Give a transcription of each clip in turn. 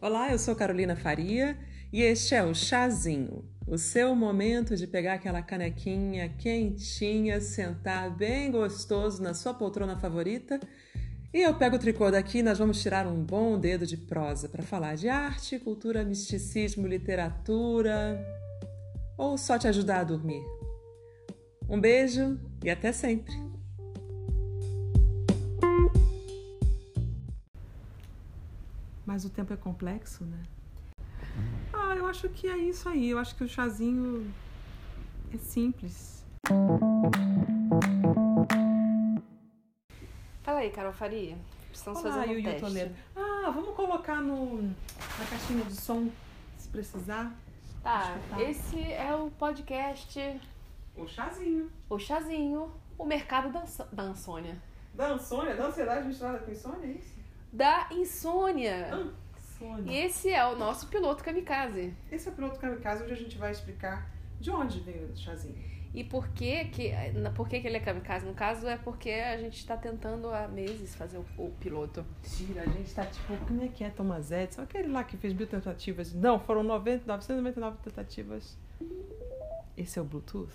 Olá, eu sou Carolina Faria e este é o Chazinho, o seu momento de pegar aquela canequinha quentinha, sentar bem gostoso na sua poltrona favorita. E eu pego o tricô daqui e nós vamos tirar um bom dedo de prosa para falar de arte, cultura, misticismo, literatura ou só te ajudar a dormir. Um beijo e até sempre! Mas o tempo é complexo, né? Ah, eu acho que é isso aí. Eu acho que o chazinho é simples. Fala aí, Carol Faria. Estamos Olá, fazendo um teste. Ah, vamos colocar no, na caixinha de som, se precisar. Tá, Escutar. esse é o podcast O chazinho. O Chazinho, o mercado da, da insônia. Da insônia, da ansiedade misturada com insônia, é isso? Da insônia. Ah, E esse é o nosso piloto kamikaze. Esse é o piloto kamikaze onde a gente vai explicar de onde veio o chazinho. E por que que, por que que ele é kamikaze? No caso, é porque a gente está tentando há meses fazer o, o piloto. Tira, a gente tá tipo, como é que é Thomas Edison? Aquele lá que fez mil tentativas. Não, foram 90, 999 tentativas. Esse é o Bluetooth?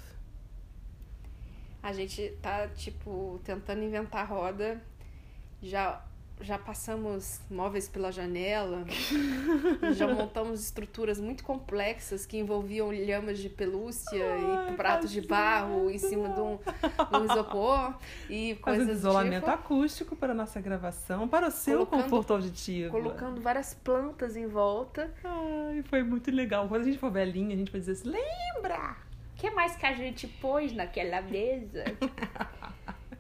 A gente tá, tipo, tentando inventar a roda. Já, já passamos móveis pela janela. já montamos estruturas muito complexas que envolviam lhamas de pelúcia Ai, e pratos de barro em cima de um, de um isopor e coisas Fazendo do isolamento tipo. acústico para a nossa gravação, para o seu conforto auditivo. Colocando várias plantas em volta. Ai, foi muito legal. Quando a gente for velhinha, a gente vai dizer assim, lembra? O que mais que a gente pôs naquela mesa?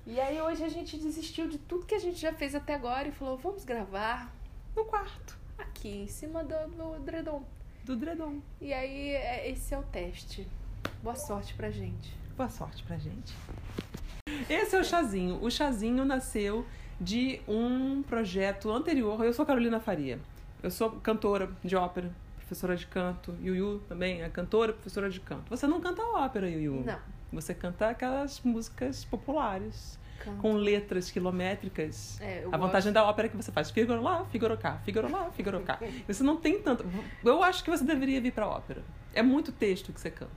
e aí hoje a gente desistiu de tudo que a gente já fez até agora e falou, vamos gravar No quarto aqui em cima do, do edredom. do Dredon. E aí é- esse é o teste. Boa sorte pra gente. Boa sorte pra gente. Esse é o Chazinho. O Chazinho nasceu de um projeto anterior. Eu sou Carolina Faria. Eu sou cantora de ópera, professora de canto. Yuyu também é cantora, professora de canto. Você não canta ópera, Yuyu. Não. Você canta aquelas músicas populares. Com letras quilométricas. É, A vantagem gosto. da ópera é que você faz Figaro lá, Figaro cá, Figaro lá, Figaro cá. Você não tem tanto. Eu acho que você deveria vir pra ópera. É muito texto que você canta.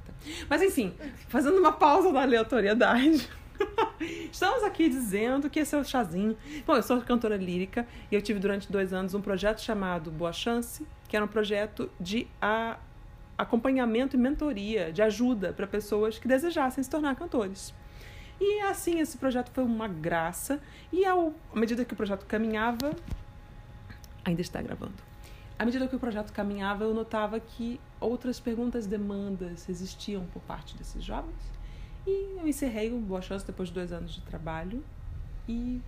Mas enfim, fazendo uma pausa na aleatoriedade. Estamos aqui dizendo que esse é o chazinho. Bom, eu sou cantora lírica e eu tive durante dois anos um projeto chamado Boa Chance, que era um projeto de a- acompanhamento e mentoria, de ajuda para pessoas que desejassem se tornar cantores. E assim, esse projeto foi uma graça. E ao, à medida que o projeto caminhava, ainda está gravando. À medida que o projeto caminhava, eu notava que outras perguntas, demandas existiam por parte desses jovens. E eu encerrei o Boa Chance depois de dois anos de trabalho. E,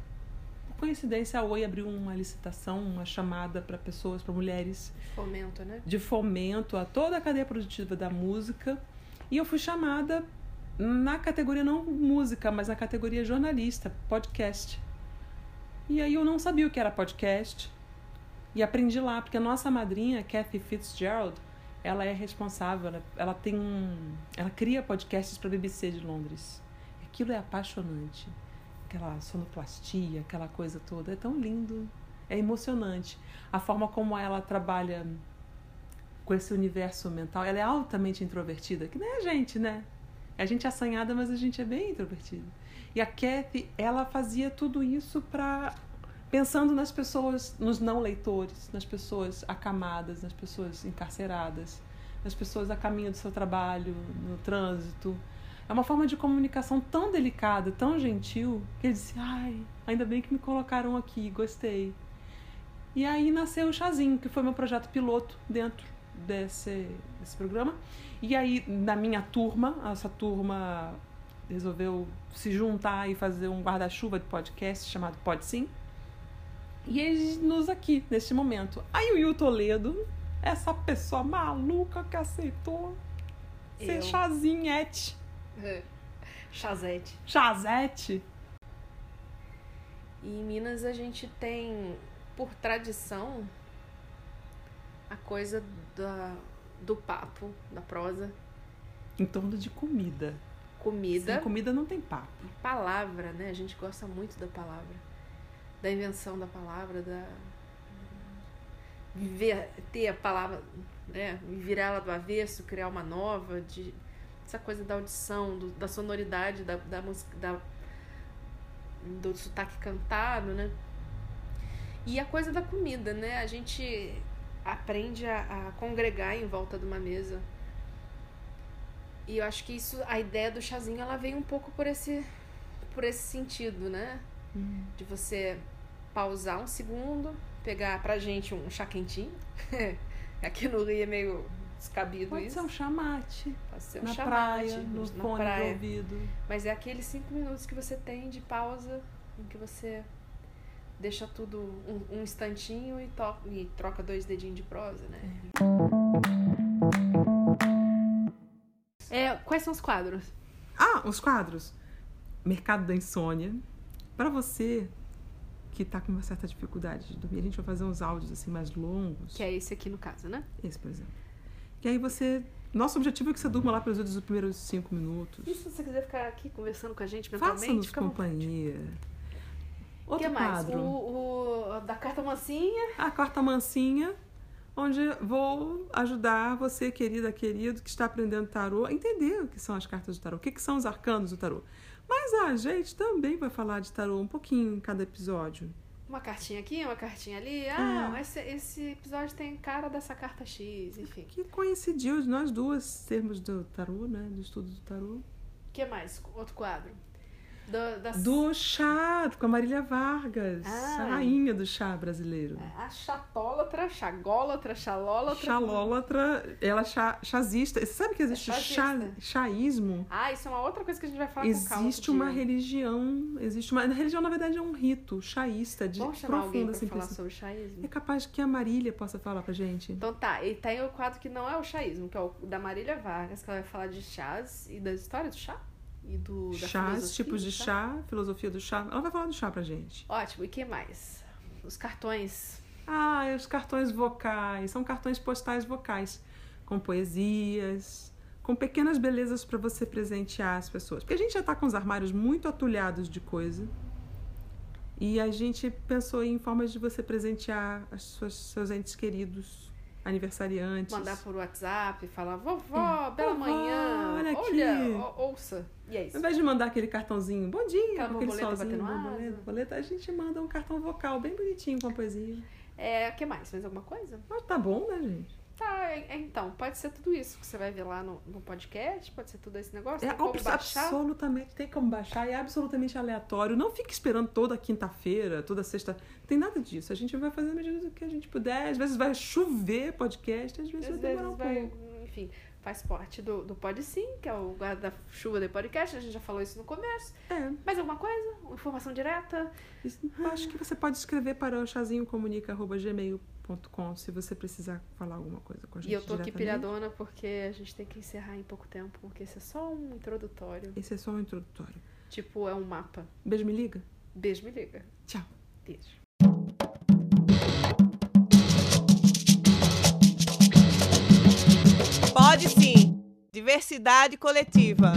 por coincidência, a Oi abriu uma licitação, uma chamada para pessoas, para mulheres Fomento, né? de fomento a toda a cadeia produtiva da música. E eu fui chamada na categoria não música, mas na categoria jornalista, podcast. E aí eu não sabia o que era podcast. E aprendi lá, porque a nossa madrinha, Kathy Fitzgerald, ela é responsável, ela, ela tem um, ela cria podcasts para a BBC de Londres. Aquilo é apaixonante. Aquela sonoplastia, aquela coisa toda, é tão lindo, é emocionante. A forma como ela trabalha com esse universo mental, ela é altamente introvertida, que nem a gente, né? A gente é assanhada, mas a gente é bem introvertida. E a Kathy, ela fazia tudo isso para pensando nas pessoas, nos não leitores, nas pessoas acamadas, nas pessoas encarceradas, nas pessoas a caminho do seu trabalho, no trânsito. É uma forma de comunicação tão delicada, tão gentil, que ele disse: "Ai, ainda bem que me colocaram aqui, gostei". E aí nasceu o Chazinho, que foi meu projeto piloto dentro desse, desse programa. E aí, na minha turma, essa turma resolveu se juntar e fazer um guarda-chuva de podcast chamado Pode Sim. E eles nos aqui, neste momento. Aí o Yu Toledo, essa pessoa maluca que aceitou ser Eu. chazinhete, Chazete. chazete. E em Minas a gente tem, por tradição, a coisa da, do papo, da prosa, Em torno de comida. comida Sem comida não tem papo. palavra, né? A gente gosta muito da palavra, da invenção da palavra, da viver, ter a palavra, né, virar ela do avesso, criar uma nova, de essa coisa da audição, do, da sonoridade da, da música, da, do sotaque cantado, né? E a coisa da comida, né? A gente aprende a, a congregar em volta de uma mesa. E eu acho que isso, a ideia do chazinho, ela vem um pouco por esse, por esse sentido, né? Hum. De você pausar um segundo, pegar pra gente um chá quentinho. Aqui no Rio é meio descabido Pode isso. ser um chamate. Pode ser um na chamate, praia, no na fone praia. ouvido. Mas é aqueles cinco minutos que você tem de pausa, em que você deixa tudo um, um instantinho e, to e troca dois dedinhos de prosa, né? É, quais são os quadros? Ah, os quadros. Mercado da Insônia. Pra você que tá com uma certa dificuldade de dormir, a gente vai fazer uns áudios assim mais longos. Que é esse aqui no caso, né? Esse, por exemplo. Que aí você. Nosso objetivo é que você durma lá pelos outros primeiros cinco minutos. E se você quiser ficar aqui conversando com a gente mentalmente, Faça-nos à vontade. Outro que mais? quadro. O, o da carta mansinha. A quarta mansinha, onde vou ajudar você, querida, querido, que está aprendendo tarô, a entender o que são as cartas do tarô, o que, que são os arcanos do tarô. Mas a gente também vai falar de tarô um pouquinho em cada episódio. Uma cartinha aqui, uma cartinha ali. Ah, É. esse, esse episódio tem cara dessa carta X, enfim. Que coincidiu de nós duas sermos do tarô, né? Do estudo do tarô. O que mais? Outro quadro. Do, das... Do chá, com a Marília Vargas, Ah. a rainha do chá brasileiro. A chatólatra, chagólatra, chalólatra. Chalólatra, ela é chá, chazista. Você sabe que existe É chá, chaísmo? Ah, isso é uma outra coisa que a gente vai falar com calma. Existe uma dia. religião, existe uma. A religião, na verdade, é um rito chaísta de Vamos chamar alguém profunda pra falar simplicidade. sobre o chaísmo? É capaz que a Marília possa falar pra gente. Então tá, e tem o quadro que não é o chaísmo, que é o da Marília Vargas, que ela vai falar de chás e da história do chá. E do, da Chás, tipos de chá, filosofia do chá. Ela vai falar do chá pra gente. Ótimo, e que mais? Os cartões. Ah, os cartões vocais. São cartões postais vocais. Com poesias, com pequenas belezas pra você presentear as pessoas. Porque a gente já tá com os armários muito atulhados de coisa. E a gente pensou em formas de você presentear as suas, seus entes queridos, aniversariantes. Mandar por WhatsApp, falar, vovó, bela Vovó, manhã, olha aqui." olha, ou- ouça. E é isso. Ao invés de mandar aquele cartãozinho, bom dia, Aquela com aquele borboleta solzinho, borboleta, borboleta, a gente manda um cartão vocal bem bonitinho com a poesia. É, o que mais? Mais alguma coisa? Mas tá bom, né, gente? Tá, é- é, então, pode ser tudo isso que você vai ver lá no, no podcast, pode ser tudo esse negócio, É tem como baixar. absolutamente, tem como baixar, é absolutamente aleatório. Não fique esperando toda quinta-feira, toda sexta. Não tem nada disso. A gente vai fazer na medida do que a gente puder. Às vezes vai chover podcast, às vezes Às vai demorar vezes um vai, pouco. enfim, faz parte do, do Pod Sim, que é o guarda-chuva do podcast, a gente já falou isso no começo. É, Mais alguma coisa? Informação direta? acho que você pode escrever para o chazinhocomunica.gmail.com se você precisar falar alguma coisa com a gente. E eu tô aqui pilhadona porque a gente tem que encerrar em pouco tempo, porque esse é só um introdutório. Esse é só um introdutório. Tipo, é um mapa. Beijo, me liga. Beijo, me liga. Tchau. Beijo. Pode sim. Diversidade coletiva.